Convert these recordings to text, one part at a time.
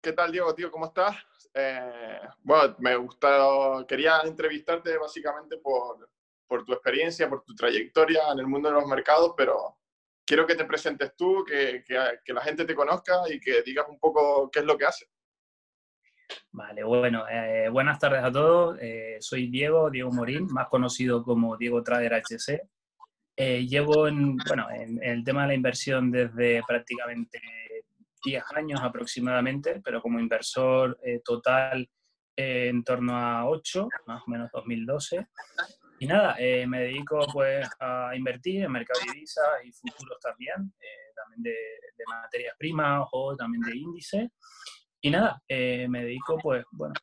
¿Qué tal, Diego, tío? ¿Cómo estás? Eh, bueno, me gusta, quería entrevistarte básicamente por, por tu experiencia, por tu trayectoria en el mundo de los mercados, pero quiero que te presentes tú, que, que, que la gente te conozca y que digas un poco qué es lo que haces. Vale, bueno, eh, buenas tardes a todos. Eh, soy Diego, Diego Morín, más conocido como Diego Trader HC. Eh, llevo en, bueno, en, en, el tema de la inversión desde prácticamente 10 años aproximadamente, pero como inversor eh, total eh, en torno a 8, más o menos 2012. Y nada, eh, me dedico pues a invertir en mercado de divisas y futuros también, también de, de, materias primas o también de índices. Y nada, me dedico pues, bueno,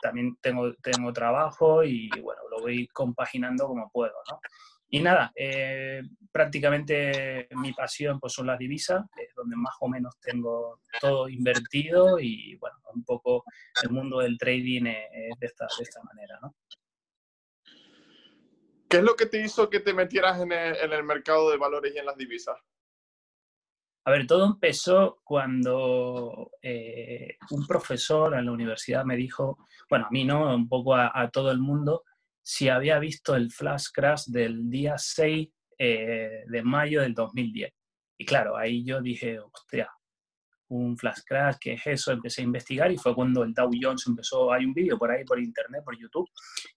también tengo, tengo trabajo y bueno, lo voy compaginando como puedo, ¿no? Y nada, eh, prácticamente mi pasión pues, son las divisas, es donde más o menos tengo todo invertido y bueno, un poco el mundo del trading es de, esta, de esta manera, ¿no? ¿Qué es lo que te hizo que te metieras en el, en el mercado de valores y en las divisas? A ver, todo empezó cuando eh, un profesor en la universidad me dijo, bueno, a mí no, un poco a, a todo el mundo, si había visto el flash crash del día 6 eh, de mayo del 2010. Y claro, ahí yo dije, hostia, un flash crash, ¿qué es eso? Empecé a investigar y fue cuando el Dow Jones empezó, hay un vídeo por ahí, por internet, por YouTube,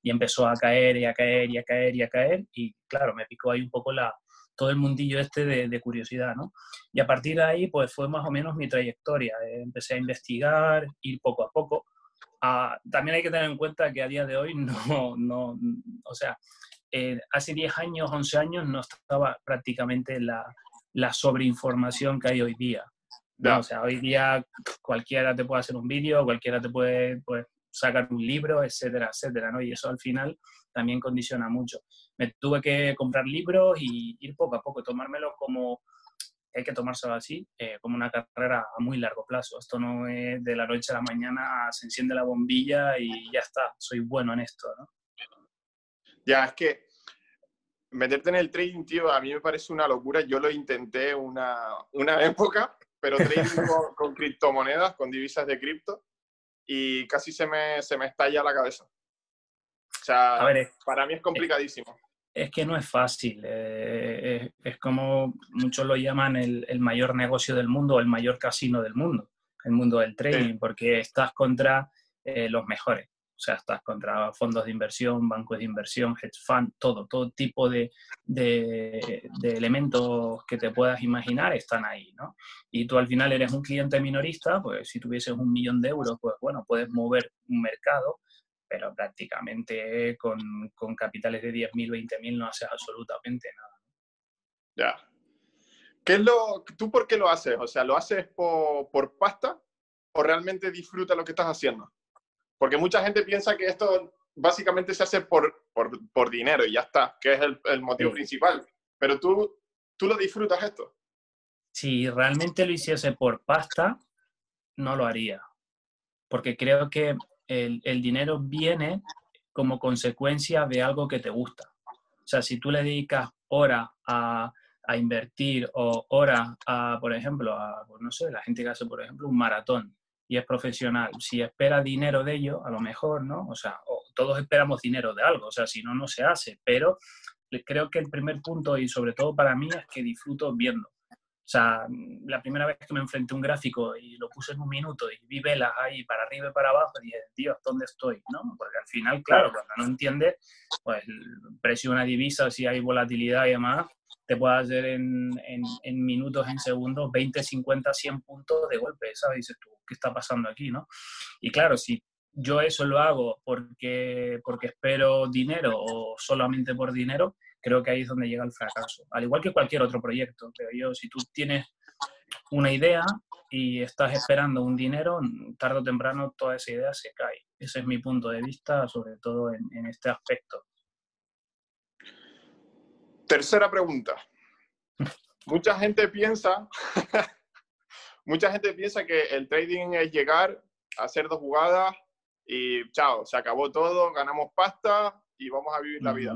y empezó a caer y a caer y a caer y a caer. Y claro, me picó ahí un poco la, todo el mundillo este de, de curiosidad, ¿no? Y a partir de ahí, pues fue más o menos mi trayectoria. Empecé a investigar, ir poco a poco Uh, también hay que tener en cuenta que a día de hoy no, no o sea, eh, hace 10 años, 11 años no estaba prácticamente la, la sobreinformación que hay hoy día. ¿no? O sea, hoy día cualquiera te puede hacer un vídeo, cualquiera te puede pues, sacar un libro, etcétera, etcétera, ¿no? Y eso al final también condiciona mucho. Me tuve que comprar libros y ir poco a poco, tomármelo como hay que tomárselo así, eh, como una carrera a muy largo plazo. Esto no es de la noche a la mañana, se enciende la bombilla y ya está, soy bueno en esto, ¿no? Ya, es que meterte en el trading, tío, a mí me parece una locura. Yo lo intenté una, una época, pero trading con, con, criptomonedas, con divisas de cripto, y casi se me, se me estalla la cabeza. O sea, ver, para mí es complicadísimo es que no es fácil. Eh, es, es, como muchos lo llaman el, el, mayor negocio del mundo o el mayor casino del mundo, el mundo del trading, sí. porque estás contra eh, los mejores. O sea, estás contra fondos de inversión, bancos de inversión, hedge fund, todo, todo tipo de, de, de, elementos que te puedas imaginar están ahí, ¿no? Y tú al final eres un cliente minorista, pues si tuvieses un millón de euros, pues bueno, puedes mover un mercado, pero prácticamente con, con capitales de 10.000, 20.000 no haces absolutamente nada. Ya. ¿Qué es lo, ¿Tú por qué lo haces? O sea, ¿lo haces por, por pasta o realmente disfrutas lo que estás haciendo? Porque mucha gente piensa que esto básicamente se hace por, por, por dinero y ya está, que es el, el motivo sí. principal. Pero tú, tú lo disfrutas esto. Si realmente lo hiciese por pasta, no lo haría. Porque creo que el, el, dinero viene como consecuencia de algo que te gusta. O sea, si tú le dedicas horas a, a, invertir o horas a, por ejemplo, a, pues no sé, la gente que hace, por ejemplo, un maratón y es profesional, si espera dinero de ello, a lo mejor, ¿no? O sea, todos esperamos dinero de algo, o sea, si no, no se hace, pero creo que el primer punto y sobre todo para mí es que disfruto viendo. O sea, la primera vez que me enfrenté a un gráfico y lo puse en un minuto y vi velas ahí para arriba y para abajo, dije, Dios, ¿dónde estoy? ¿no? Porque al final, claro, cuando no entiendes, pues el precio de una divisa, si hay volatilidad y demás, te puede hacer en, en, en, minutos, en segundos, 20, 50, 100 puntos de golpe, ¿sabes? Dices tú, ¿qué está pasando aquí, no? Y claro, si yo eso lo hago porque, porque espero dinero o solamente por dinero, creo que ahí es donde llega el fracaso. Al igual que cualquier otro proyecto, pero yo, si tú tienes una idea y estás esperando un dinero, tarde o temprano toda esa idea se cae. Ese es mi punto de vista, sobre todo en, en este aspecto. Tercera pregunta. Mucha gente piensa, mucha gente piensa que el trading es llegar, a hacer dos jugadas y chao, se acabó todo, ganamos pasta y vamos a vivir la vida.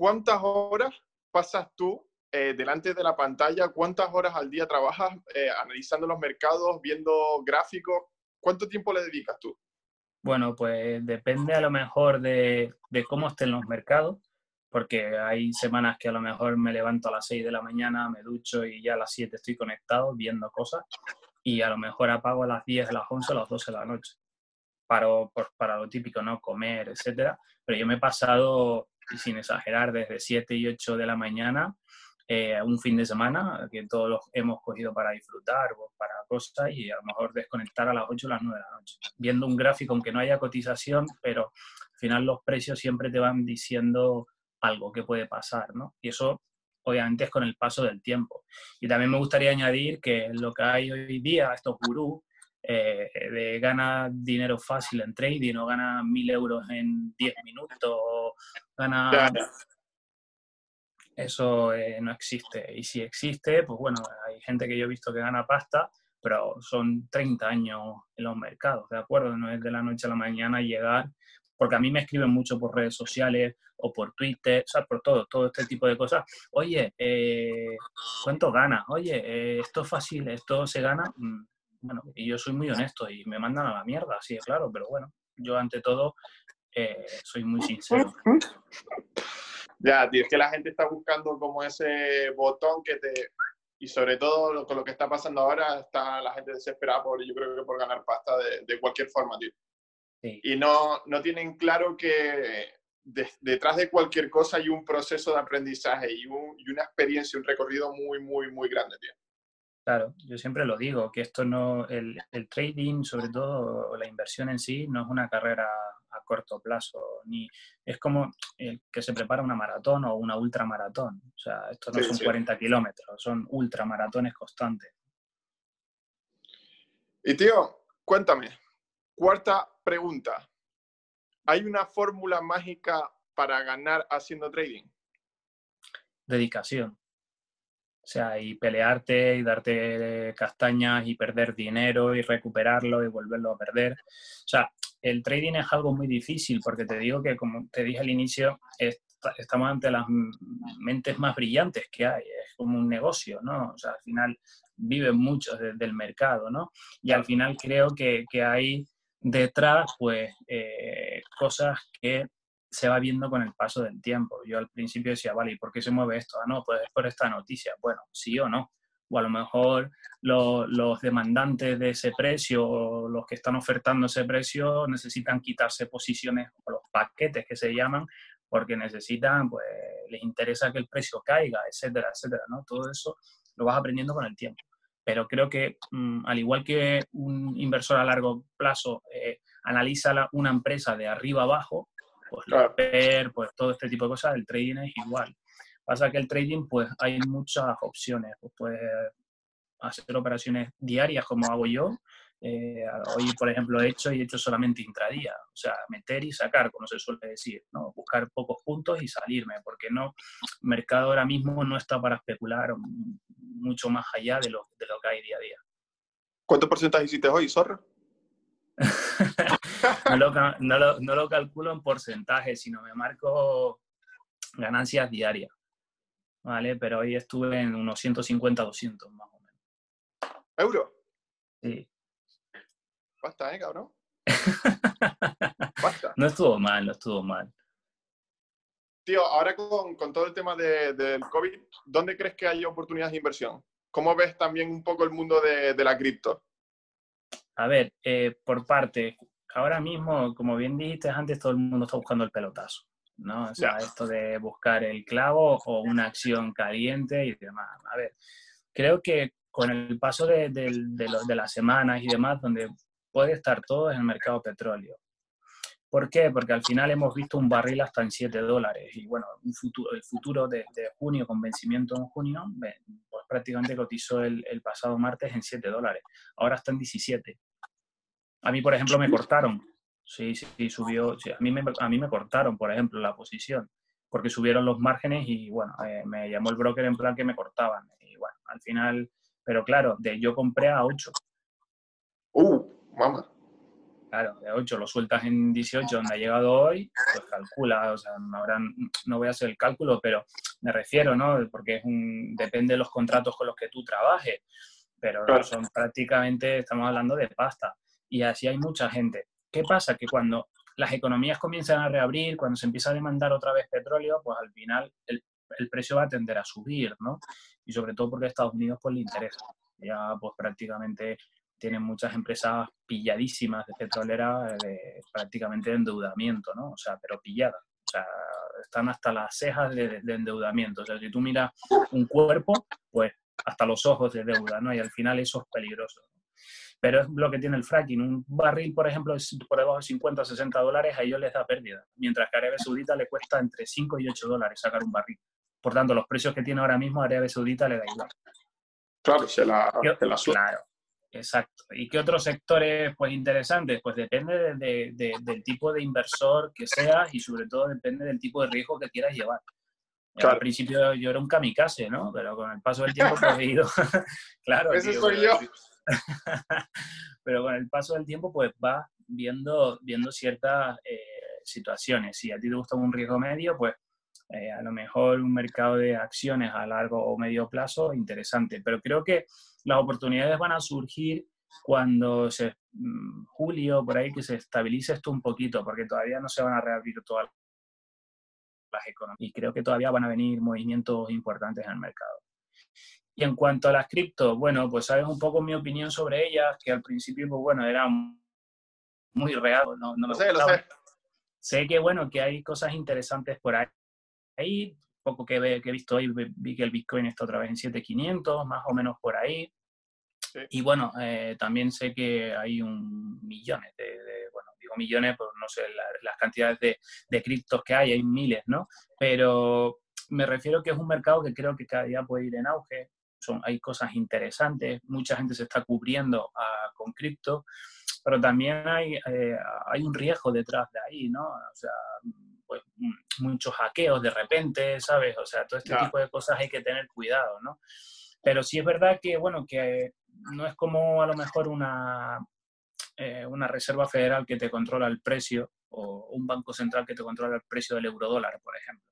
¿Cuántas horas pasas tú eh, delante de la pantalla? ¿Cuántas horas al día trabajas eh, analizando los mercados, viendo gráficos? ¿Cuánto tiempo le dedicas tú? Bueno, pues depende a lo mejor de, cómo estén los mercados porque hay semanas que a lo mejor me levanto a las 6 de la mañana, me ducho y ya a las 7 estoy conectado viendo cosas y a lo mejor apago a las 10, a las 11, a las 12 de la noche. Por, para lo típico, ¿no? Comer, etcétera. Pero yo me he pasado, sin exagerar, desde 7 y 8 de la mañana eh, un fin de semana que todos los hemos cogido para disfrutar o para cosas y a lo mejor desconectar a las 8 o las 9 de la noche. Viendo un gráfico, aunque no haya cotización, pero al final los precios siempre te van diciendo algo que puede pasar, ¿no? Y eso obviamente es con el paso del tiempo. Y también me gustaría añadir que lo que hay hoy día, estos gurús, eh, de gana dinero fácil en trading o gana mil euros en 10 minutos o gana... Eso eh, no existe. Y si existe, pues bueno, hay gente que yo he visto que gana pasta, pero son 30 años en los mercados, ¿de acuerdo? No es de la noche a la mañana llegar porque a mí me escriben mucho por redes sociales o por Twitter, o sea, por todo, todo este tipo de cosas. Oye, eh, ¿cuánto ganas? Oye, eh, esto es fácil, esto se gana. Bueno, y yo soy muy honesto y me mandan a la mierda, sí, claro, pero bueno, yo ante todo eh, soy muy sincero. Ya, tío, es que la gente está buscando como ese botón que te... Y sobre todo con lo que está pasando ahora, está la gente desesperada por, yo creo que por ganar pasta de, de cualquier forma, tío. Y no, no tienen claro que detrás de cualquier cosa hay un proceso de aprendizaje y, y, una experiencia, un recorrido muy, muy, muy grande, tío. Claro, yo siempre lo digo, que esto no, el, el, trading, sobre todo la inversión en sí, no es una carrera a corto plazo, ni es como el que se prepara una maratón o una ultramaratón. O sea, esto no son 40 kilómetros, son ultramaratones constantes. Y tío, cuéntame, cuarta pregunta. ¿Hay una fórmula mágica para ganar haciendo trading? Dedicación. O sea, y pelearte y darte castañas y perder dinero y recuperarlo y volverlo a perder. O sea, el trading es algo muy difícil porque te digo que, como te dije al inicio, estamos ante las mentes más brillantes que hay. Es como un negocio, ¿no? O sea, al final viven muchos del mercado, ¿no? Y al final creo que, que hay detrás, pues, eh, cosas que se va viendo con el paso del tiempo. Yo al principio decía, vale, ¿y por qué se mueve esto? Ah, no, pues es por esta noticia. Bueno, sí o no. O a lo mejor los demandantes de ese precio o los que están ofertando ese precio necesitan quitarse posiciones o los paquetes que se llaman porque necesitan, pues les interesa que el precio caiga, etcétera, etcétera, ¿no? Todo eso lo vas aprendiendo con el tiempo pero creo que mm, al igual que un inversor a largo plazo eh, analiza una empresa de arriba abajo, pues ver, pues todo este tipo de cosas, el trading es igual. Pasa que el trading, pues hay muchas opciones, pues puedes hacer operaciones diarias como hago yo, eh, hoy, por ejemplo, he hecho y he hecho solamente intradía, o sea, meter y sacar, como se suele decir, ¿no? buscar pocos puntos y salirme, porque no, el mercado ahora mismo no está para especular mucho más allá de lo, de lo que hay día a día. ¿Cuánto porcentaje hiciste hoy, Zorro? no, lo, no, lo, no lo calculo en porcentaje, sino me marco ganancias diarias, ¿vale? Pero hoy estuve en unos 150, 200 más o menos. ¿Euro? Sí. Basta, ¿eh, cabrón? Basta. No estuvo mal, no estuvo mal. Tío, ahora con, con todo el tema de, del COVID, ¿dónde crees que hay oportunidades de inversión? ¿Cómo ves también un poco el mundo de, de la cripto? A ver, eh, por parte, ahora mismo, como bien dijiste antes, todo el mundo está buscando el pelotazo, ¿no? O sea, esto de buscar el clavo o una acción caliente y demás. A ver, creo que con el paso de, de, de las semanas y demás, donde puede estar todo en el mercado petróleo. ¿Por qué? Porque al final hemos visto un barril hasta en 7 dólares y bueno, un futuro, el futuro de, junio con vencimiento en junio, pues prácticamente cotizó el, el pasado martes en 7 dólares. Ahora está en 17. A mí, por ejemplo, me cortaron. Sí, sí, subió. a, mí me, a mí me cortaron, por ejemplo, la posición, porque subieron los márgenes y bueno, eh, me llamó el broker en plan que me cortaban. Y bueno, al final, pero claro, de yo compré a 8. Uh, mamá. Claro, de 8 lo sueltas en 18, donde ha llegado hoy, pues calcula, o sea, no voy a hacer el cálculo, pero me refiero, ¿no? Porque es un, depende de los contratos con los que tú trabajes, pero son prácticamente, estamos hablando de pasta, y así hay mucha gente. ¿Qué pasa? Que cuando las economías comienzan a reabrir, cuando se empieza a demandar otra vez petróleo, pues al final el, el precio va a tender a subir, ¿no? Y sobre todo porque Estados Unidos pues le interesa. Ya pues prácticamente tienen muchas empresas pilladísimas de petrolera, de, prácticamente de endeudamiento, ¿no? O sea, pero pilladas. O sea, están hasta las cejas de, endeudamiento. O sea, si tú miras un cuerpo, pues hasta los ojos de deuda, ¿no? Y al final eso es peligroso. Pero es lo que tiene el fracking. Un barril, por ejemplo, es por debajo de 50 o 60 dólares, a ellos les da pérdida. Mientras que a Arabia Saudita le cuesta entre 5 y 8 dólares sacar un barril. Por tanto, los precios que tiene ahora mismo Arabia Saudita le da igual. Claro, se la, se la Claro, Exacto. ¿Y qué otros sectores pues interesantes? Pues depende del tipo de inversor que seas y sobre todo depende del tipo de riesgo que quieras llevar. Al principio yo era un kamikaze, ¿no? Pero con el paso del tiempo pues he ido... claro. Ese soy yo. pero con el paso del tiempo pues vas viendo, viendo ciertas eh, situaciones. Si a ti te gusta un riesgo medio, pues eh, a lo mejor un mercado de acciones a largo o medio plazo interesante. Pero creo que las oportunidades van a surgir cuando se mm, julio, por ahí, que se estabilice esto un poquito, porque todavía no se van a reabrir todas las economías. Y creo que todavía van a venir movimientos importantes en el mercado. Y en cuanto a las cripto, bueno, pues sabes un poco mi opinión sobre ellas, que al principio, pues bueno, era muy real, no, no me sé, lo sé. Sé que, bueno, que hay cosas interesantes por ahí. Ahí poco que, he visto hoy, vi que el Bitcoin está otra vez en 7500, más o menos por ahí. Y bueno, eh, también sé que hay un millones de, bueno, digo millones, pues no sé las cantidades de, de criptos que hay, hay miles, ¿no? Pero me refiero que es un mercado que creo que cada día puede ir en auge. Son, hay cosas interesantes, mucha gente se está cubriendo ah, con cripto, pero también hay, eh, hay un riesgo detrás de ahí, ¿no? O sea, pues, muchos hackeos de repente, ¿sabes? O sea, todo este tipo de cosas hay que tener cuidado, ¿no? Pero sí es verdad que, bueno, que no es como a lo mejor una, eh, una reserva federal que te controla el precio o un banco central que te controla el precio del eurodólar, por ejemplo.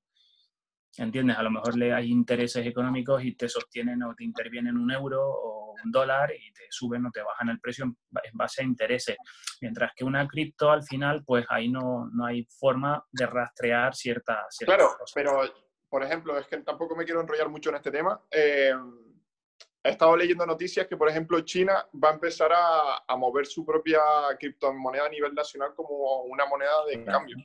¿Entiendes? A lo mejor le hay intereses económicos y te sostienen o te intervienen un euro o un dólar y te suben o te bajan el precio en, base a intereses. Mientras que una cripto al final, pues ahí no, no hay forma de rastrear ciertas claro, pero por ejemplo, es que tampoco me quiero enrollar mucho en este tema. Eh, he estado leyendo noticias que, por ejemplo, China va a empezar a, a mover su propia criptomoneda a nivel nacional como una moneda de cambio.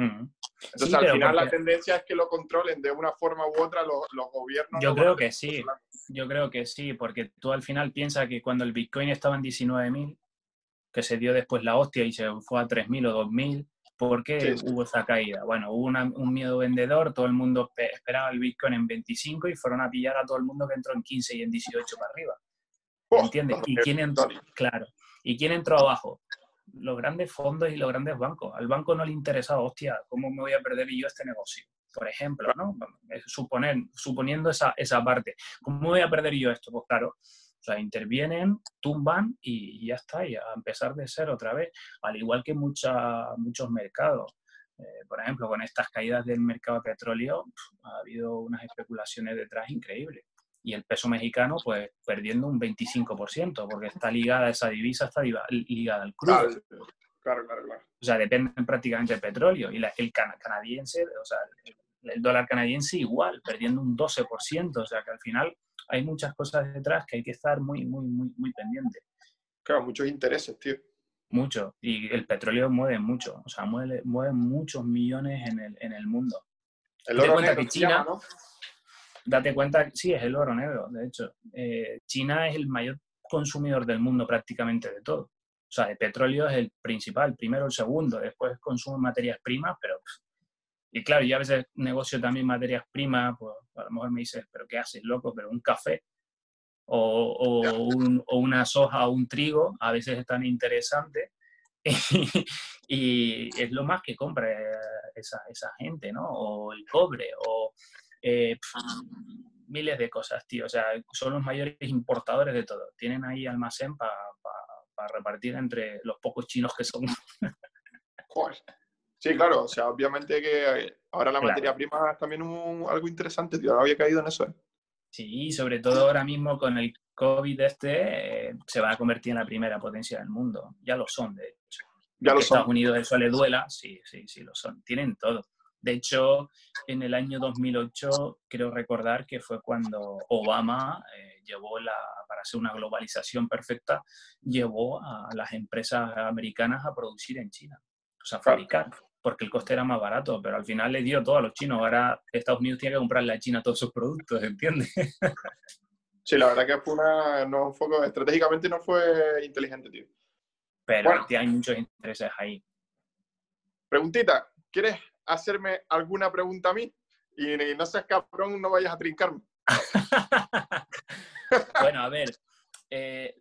Entonces, al final la tendencia es que lo controlen de una forma u otra los, gobiernos. Yo creo que sí, yo creo que sí, porque tú al final piensas que cuando el Bitcoin estaba en 19.000, que se dio después la hostia y se fue a 3.000 o 2.000, ¿por qué hubo esa caída? Bueno, hubo un miedo vendedor, todo el mundo esperaba el Bitcoin en 25 y fueron a pillar a todo el mundo que entró en 15 y en 18 para arriba. Oh, ¿Entiendes? ¿Y quién entró? Claro. ¿Y quién entró abajo? Los grandes fondos y los grandes bancos. Al banco no le interesa, hostia, ¿cómo me voy a perder yo este negocio? Por ejemplo, ¿no? Suponer, suponiendo esa, esa parte. ¿Cómo me voy a perder yo esto? Pues claro, o sea, intervienen, tumban y, ya está, y a empezar de ser otra vez, al igual que mucha, muchos mercados. Eh, por ejemplo, con estas caídas del mercado de petróleo, ha habido unas especulaciones detrás increíbles y el peso mexicano pues perdiendo un 25%, porque está ligada esa divisa, está ligada al crudo. Claro, claro, claro. O sea, dependen prácticamente del petróleo. Y la, el canadiense, o sea, el, dólar canadiense igual, perdiendo un 12%. O sea, que al final hay muchas cosas detrás que hay que estar muy, muy, muy, muy pendiente. Claro, muchos intereses, tío. Mucho. Y el petróleo mueve mucho. O sea, mueve, mueve muchos millones en el, en el mundo. El oro negro que China, ¿no? Date cuenta, sí, es el oro negro, de hecho. Eh, China es el mayor consumidor del mundo prácticamente de todo. O sea, el petróleo es el principal, primero el segundo, después consumo materias primas, pero... Y claro, yo a veces negocio también materias primas, pues a lo mejor me dices, pero ¿qué haces, loco? Pero un café o, o, una soja o un trigo a veces es tan interesante y, es lo más que compra esa, esa, gente, ¿no? O el cobre, o eh, miles de cosas, tío. O sea, son los mayores importadores de todo. Tienen ahí almacén para repartir entre los pocos chinos que son. Sí, claro, o sea, obviamente que ahora la materia prima es también algo interesante, tío, no había caído en eso. ¿eh? Sí, sobre todo ahora mismo con el COVID este, eh, se va a convertir en la primera potencia del mundo. Ya lo son, de hecho. Ya lo Estados Unidos eso le duela, sí, sí, sí, lo son. Tienen todo. De hecho, en el año 2008, creo recordar que fue cuando Obama eh, llevó la, para hacer una globalización perfecta, llevó a las empresas americanas a producir en China, o sea, fabricar, porque el coste era más barato, pero al final le dio todo a los chinos. Ahora Estados Unidos tiene que comprarle a China todos sus productos, ¿entiendes? Sí, la verdad que fue una, no fue, estratégicamente no fue inteligente, tío. Pero hay muchos intereses ahí. Preguntita, ¿quieres hacerme alguna pregunta a mí? Y, no seas cabrón, no vayas a trincarme. bueno, a ver, eh,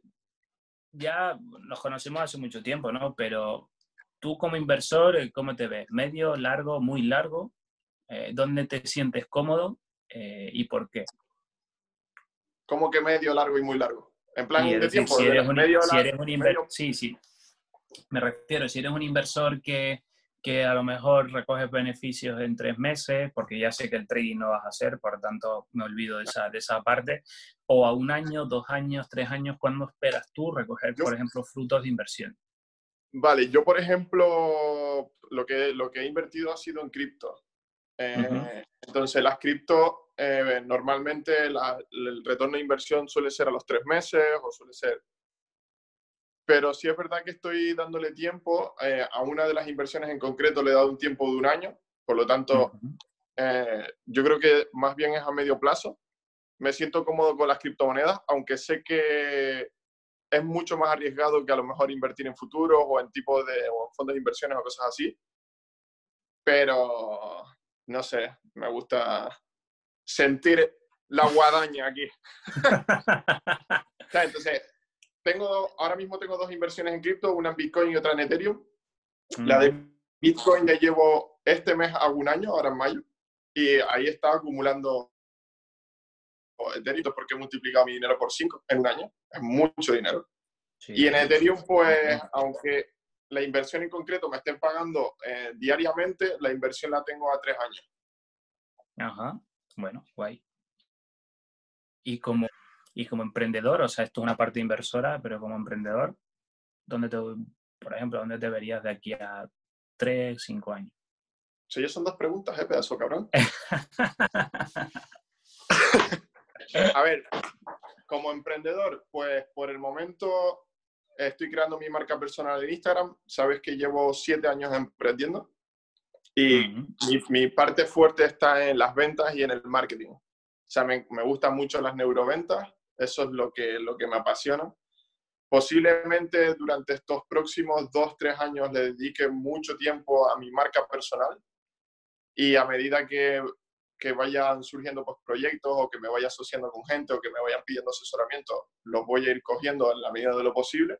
ya nos conocemos hace mucho tiempo, ¿no? Pero tú como inversor, eh, ¿cómo te ves? ¿Medio, largo, muy largo? Eh, ¿Dónde te sientes cómodo y por qué? ¿Cómo que medio, largo y muy largo? En plan de tiempo. Si eres un, medio, si eres un inversor, sí, sí. Me refiero, si eres un inversor que que a lo mejor recoges beneficios en tres meses, porque ya sé que el trading no vas a hacer, por tanto me olvido de esa, de esa parte, o a un año, dos años, tres años, ¿cuándo esperas tú recoger, por ejemplo, frutos de inversión? Vale, yo por ejemplo, lo que, lo que he invertido ha sido en cripto. Eh, entonces, las cripto, eh, normalmente el retorno de inversión suele ser a los tres meses o suele ser pero sí es verdad que estoy dándole tiempo, eh, a una de las inversiones en concreto le he dado un tiempo de un año, por lo tanto, eh, yo creo que más bien es a medio plazo. Me siento cómodo con las criptomonedas, aunque sé que es mucho más arriesgado que a lo mejor invertir en futuros o en tipos de fondos de inversiones o cosas así. Pero, no sé, me gusta sentir la guadaña aquí. entonces, tengo, ahora mismo tengo dos inversiones en cripto, una en Bitcoin y otra en Ethereum. La de Bitcoin ya llevo este mes a un año, ahora en mayo, y ahí está acumulando Ethereum porque he multiplicado mi dinero por 5 en un año. Es mucho dinero. Y en Ethereum, pues, aunque la inversión en concreto me estén pagando eh, diariamente, la inversión la tengo a tres años. Ajá, bueno, guay. Y como y como emprendedor, o sea, esto es una parte inversora, pero como emprendedor, ¿dónde te, por ejemplo, dónde te verías de aquí a tres, cinco años? Sí, son dos preguntas, ¿eh, pedazo cabrón? a ver, como emprendedor, pues por el momento estoy creando mi marca personal en Instagram. Sabes que llevo siete años emprendiendo y mi, mi, parte fuerte está en las ventas y en el marketing. O sea, me, me gustan mucho las neuroventas eso es lo que, lo que me apasiona. Posiblemente durante estos próximos dos, tres años le dedique mucho tiempo a mi marca personal y a medida que, que vayan surgiendo pues, proyectos o que me vaya asociando con gente o que me vayan pidiendo asesoramiento, los voy a ir cogiendo en la medida de lo posible.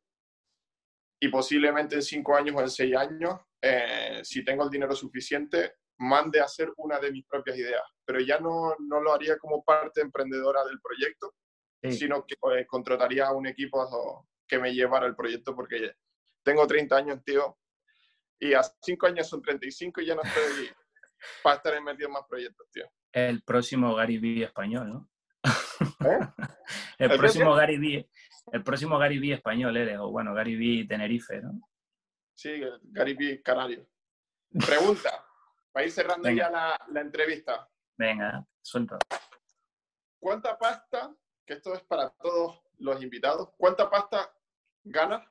Y posiblemente en cinco años o en seis años, eh, si tengo el dinero suficiente, mande a hacer una de mis propias ideas. Pero ya no, no lo haría como parte emprendedora del proyecto, sino que pues, contrataría a un equipo que me llevara el proyecto porque tengo 30 años, tío, y a 5 años son 35 y ya no estoy para estar metido en más proyectos, tío. El próximo Gary Vee español, ¿no? ¿Eh? el, próximo Gary Vee, el próximo Gary Vee español eres, o bueno, Gary Vee Tenerife, ¿no? Sí, Gary Vee Canario. Pregunta, para ir cerrando ya la, la entrevista. Venga, suelta. ¿Cuánta pasta que esto es para todos los invitados, ¿cuánta pasta ganas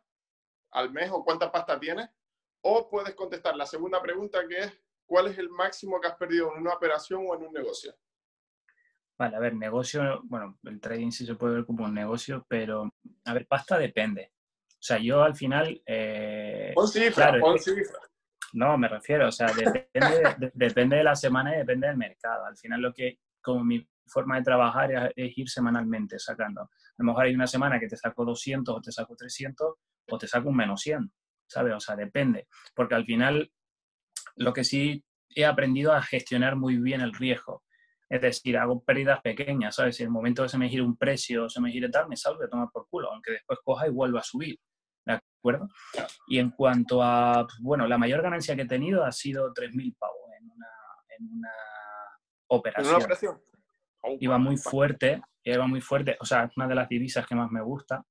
al mes o cuánta pasta tienes? O puedes contestar la segunda pregunta que es, ¿cuál es el máximo que has perdido en una operación o en un negocio? Vale, a ver, negocio, bueno, el trading sí se puede ver como un negocio, pero, a ver, pasta depende. O sea, yo al final... Eh, pon cifra, pon cifra. No, me refiero, o sea, depende de, depende de la semana y depende del mercado. Al final lo que, como mi forma de trabajar es, ir semanalmente sacando. A lo mejor hay una semana que te saco 200 o te saco 300 o te saco un menos 100, ¿sabes? O sea, depende. Porque al final lo que sí he aprendido a gestionar muy bien el riesgo. Es decir, hago pérdidas pequeñas, ¿sabes? Si en el momento que se me gire un precio, se me gire tal, me salgo de tomar por culo, aunque después coja y vuelva a subir. ¿De acuerdo? Y en cuanto a, bueno, la mayor ganancia que he tenido ha sido 3.000 pavos en una, en una operación. ¿En una operación? Iba muy fuerte, iba muy fuerte, o sea, es una de las divisas que más me gusta,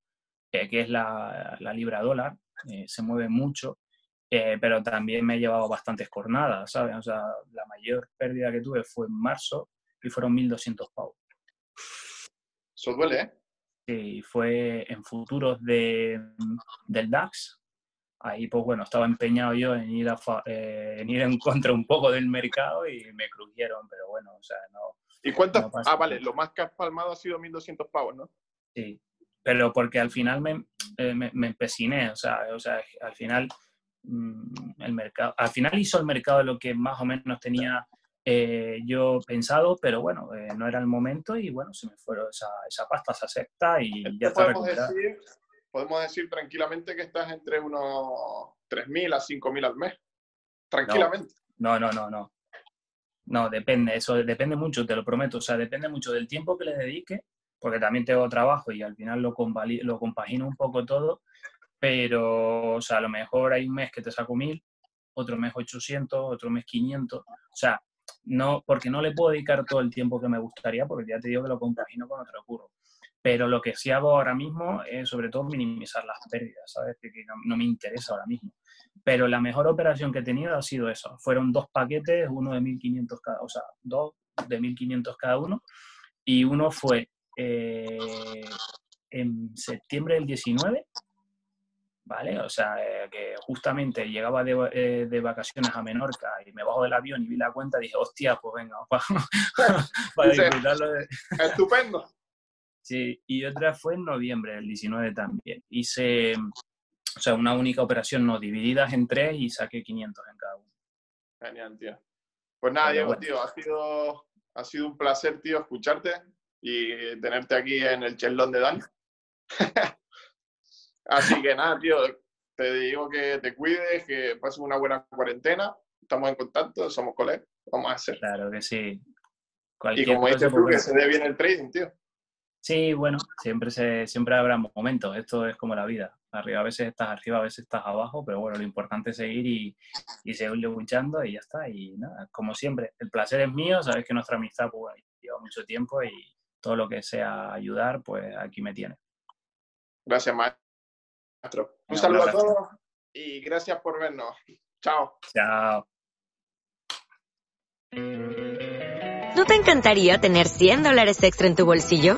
eh, que es la, la libra dólar, eh, se mueve mucho, eh, pero también me he llevado bastantes cornadas, ¿sabes? O sea, la mayor pérdida que tuve fue en marzo y fueron 1.200 pavos. Eso duele, ¿eh? Sí, fue en futuros de, del DAX. Ahí, pues bueno, estaba empeñado yo en ir, a, en ir en contra un poco del mercado y me crujieron, pero bueno, o sea, no, ¿Y cuántas? ah, vale, lo más que has palmado ha sido 1.200 pavos, ¿no? Sí, pero porque al final me, eh, me, empeciné, o sea, o sea, al final mm, el mercado, al final hizo el mercado lo que más o menos tenía eh, yo pensado, pero bueno, eh, no era el momento y bueno, se me fueron esa, esa pasta, se acepta y ya está podemos decir, podemos decir tranquilamente que estás entre unos 3.000 a 5.000 al mes. Tranquilamente. no, no, no. no. No, depende, eso depende mucho, te lo prometo. O sea, depende mucho del tiempo que le dedique, porque también tengo trabajo y al final lo, lo compagino un poco todo, pero, o sea, a lo mejor hay un mes que te saco mil, otro mes 800, otro mes 500. O sea, no, porque no le puedo dedicar todo el tiempo que me gustaría, porque ya te digo que lo compagino con otro curro. Pero lo que sí hago ahora mismo es sobre todo minimizar las pérdidas, ¿sabes? Que, no, me interesa ahora mismo. Pero la mejor operación que he tenido ha sido eso. Fueron dos paquetes, uno de 1.500 cada, o sea, dos de 1.500 cada uno. Y uno fue eh, en septiembre del 19, ¿vale? O sea, eh, que justamente llegaba de, eh, de, vacaciones a Menorca y me bajo del avión y vi la cuenta y dije, hostia, pues venga, para, disfrutarlo de... Estupendo. Sí, y otra fue en noviembre, el 19 también. Hice, o sea, una única operación, no, divididas en tres y saqué 500 en cada uno. Genial, tío. Pues nada, Diego, tío, ha sido, ha sido un placer, tío, escucharte y tenerte aquí en el chelón de Dani. Así que nada, tío, te digo que te cuides, que pases una buena cuarentena. Estamos en contacto, somos colegas, vamos a hacer. Claro que sí. y como dices tú, que se dé bien el trading, tío. Sí, bueno, siempre, se, siempre habrá momentos, esto es como la vida. Arriba a veces estás arriba, a veces estás abajo, pero bueno, lo importante es seguir y, y seguir luchando y ya está. Y nada, como siempre, el placer es mío, sabes que nuestra amistad pues, lleva mucho tiempo y todo lo que sea ayudar, pues aquí me tiene. Gracias, maestro. Un saludo a todos y gracias por vernos. Chao. Chao. ¿No te encantaría tener 100 dólares extra en tu bolsillo?